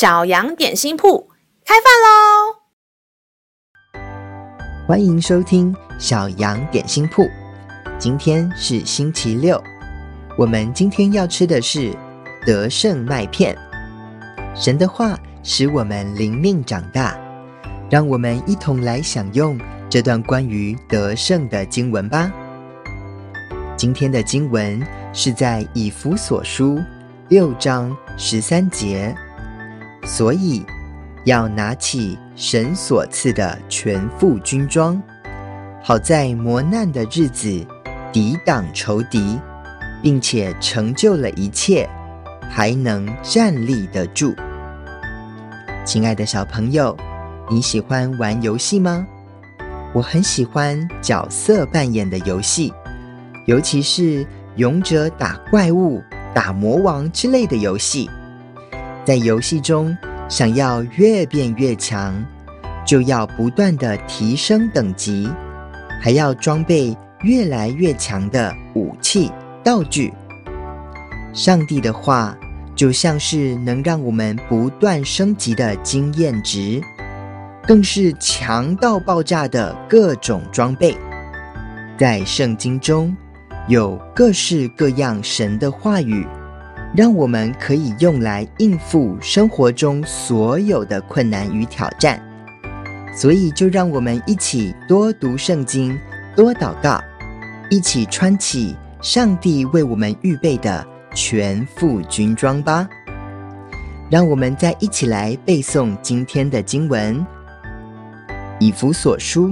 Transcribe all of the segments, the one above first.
小羊点心铺开饭喽！欢迎收听小羊点心铺。今天是星期六，我们今天要吃的是德胜麦片。神的话使我们灵命长大，让我们一同来享用这段关于德胜的经文吧。今天的经文是在以弗所书六章十三节。所以，要拿起神所赐的全副军装，好在磨难的日子抵挡仇敌，并且成就了一切，还能站立得住。亲爱的小朋友，你喜欢玩游戏吗？我很喜欢角色扮演的游戏，尤其是勇者打怪物、打魔王之类的游戏。在游戏中，想要越变越强，就要不断的提升等级，还要装备越来越强的武器道具。上帝的话就像是能让我们不断升级的经验值，更是强到爆炸的各种装备。在圣经中有各式各样神的话语。让我们可以用来应付生活中所有的困难与挑战，所以就让我们一起多读圣经，多祷告，一起穿起上帝为我们预备的全副军装吧。让我们再一起来背诵今天的经文，《以弗所书》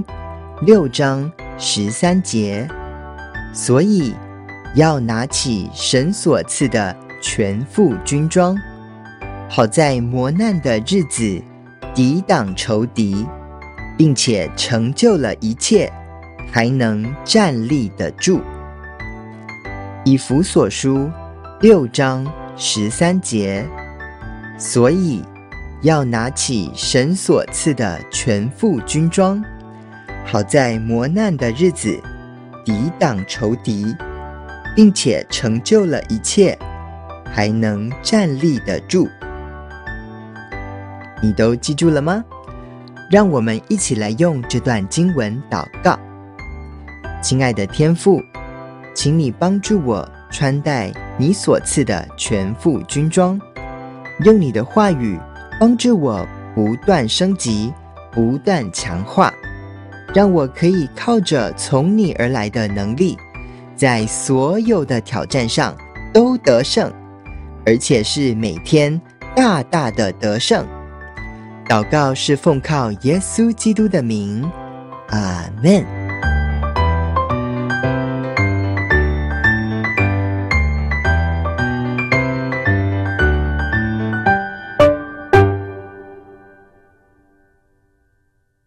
六章十三节。所以要拿起神所赐的。全副军装，好在磨难的日子抵挡仇敌，并且成就了一切，还能站立得住。以弗所书六章十三节，所以要拿起神所赐的全副军装，好在磨难的日子抵挡仇敌，并且成就了一切。还能站立得住，你都记住了吗？让我们一起来用这段经文祷告。亲爱的天父，请你帮助我穿戴你所赐的全副军装，用你的话语帮助我不断升级、不断强化，让我可以靠着从你而来的能力，在所有的挑战上都得胜。而且是每天大大的得胜，祷告是奉靠耶稣基督的名，阿门。